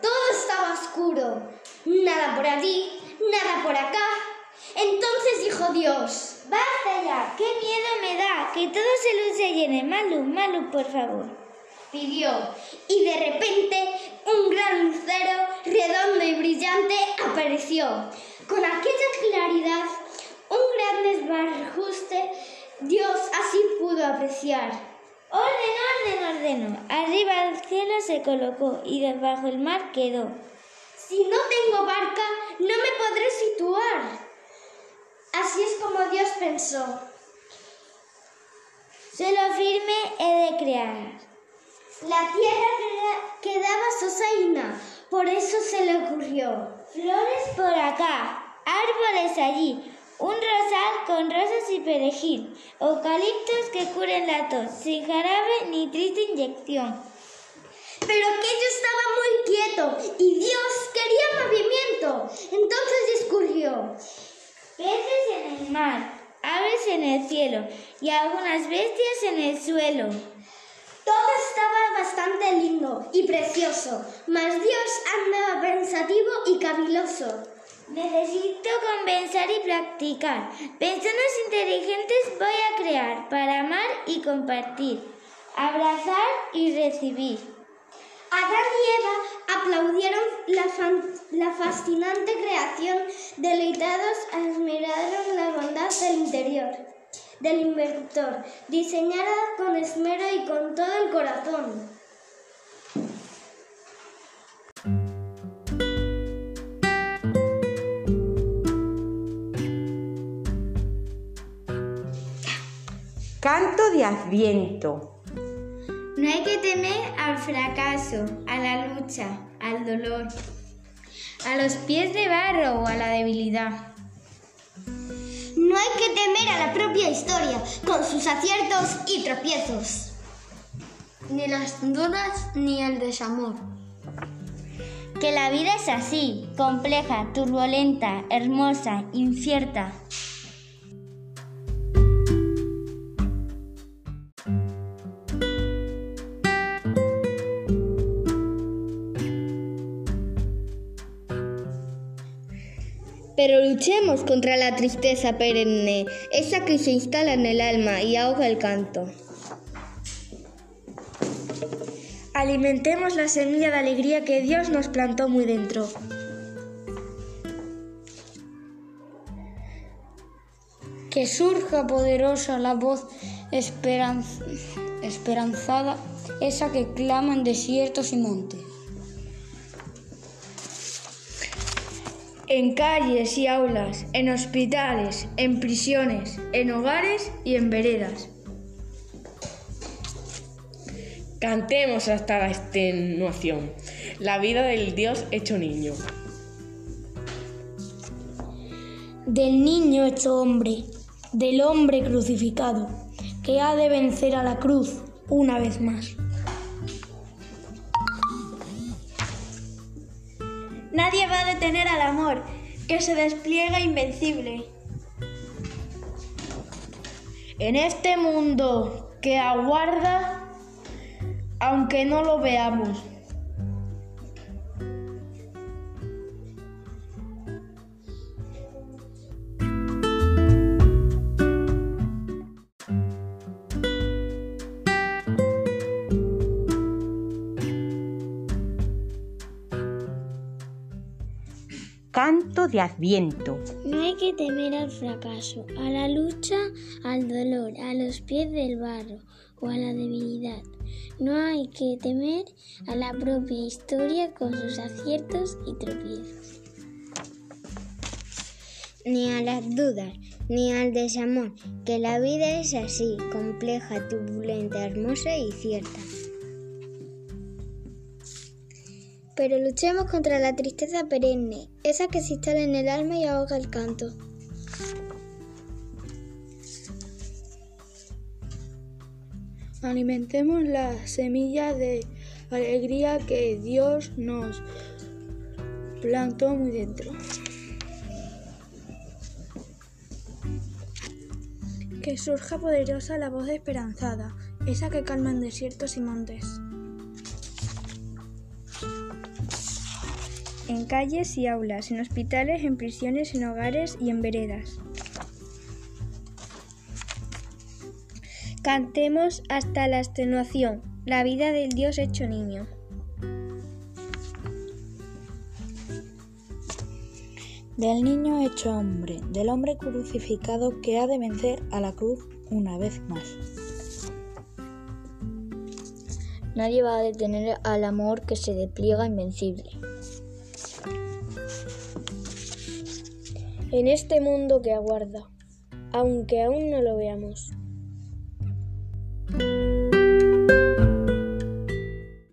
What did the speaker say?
todo, estaba oscuro. Nada por allí, nada por acá. Entonces dijo Dios, Basta ya, qué miedo me da, que todo se luce llene. Malu, Malu, por favor. pidió, y de repente un gran lucero redondo y brillante apareció. Con aquella claridad, un gran desbarajuste, Dios así pudo apreciar. Orden, orden, ordeno. Arriba del cielo se colocó y debajo el mar quedó. Si no tengo barca, no me podré situar. Así es como Dios pensó. Solo firme he de crear. La tierra queda- quedaba sosaína, por eso se le ocurrió. Flores por acá, árboles allí, un rosal con rosas y perejil, eucaliptos que curen la tos, sin jarabe ni triste inyección. Pero aquello estaba muy quieto y Dios quería movimiento. Entonces discurrió. Peces en el mar, aves en el cielo y algunas bestias en el suelo. Todo estaba bastante lindo y precioso, mas Dios andaba pensativo y caviloso. Necesito convencer y practicar. Personas inteligentes voy a crear para amar y compartir, abrazar y recibir. Adán y Eva aplaudieron la, la fascinante creación, deleitados admiraron la bondad del interior, del inventor, diseñada con esmero y con todo el corazón. De Adviento. No hay que temer al fracaso, a la lucha, al dolor, a los pies de barro o a la debilidad. No hay que temer a la propia historia, con sus aciertos y tropiezos. Ni las dudas ni el desamor. Que la vida es así, compleja, turbulenta, hermosa, incierta. Pero luchemos contra la tristeza perenne, esa que se instala en el alma y ahoga el canto. Alimentemos la semilla de alegría que Dios nos plantó muy dentro. Que surja poderosa la voz esperanz- esperanzada, esa que clama en desiertos y montes. En calles y aulas, en hospitales, en prisiones, en hogares y en veredas. Cantemos hasta la extenuación. La vida del Dios hecho niño. Del niño hecho hombre, del hombre crucificado, que ha de vencer a la cruz una vez más. Nadie va a detener al amor, que se despliega invencible. En este mundo que aguarda, aunque no lo veamos. Canto de Adviento. No hay que temer al fracaso, a la lucha, al dolor, a los pies del barro o a la debilidad. No hay que temer a la propia historia con sus aciertos y tropiezos. Ni a las dudas, ni al desamor, que la vida es así, compleja, turbulenta, hermosa y cierta. Pero luchemos contra la tristeza perenne, esa que se instala en el alma y ahoga el canto. Alimentemos la semilla de alegría que Dios nos plantó muy dentro. Que surja poderosa la voz esperanzada, esa que calma en desiertos y montes. En calles y aulas, en hospitales, en prisiones, en hogares y en veredas. Cantemos hasta la extenuación, la vida del Dios hecho niño. Del niño hecho hombre, del hombre crucificado que ha de vencer a la cruz una vez más. Nadie va a detener al amor que se despliega invencible. En este mundo que aguarda, aunque aún no lo veamos.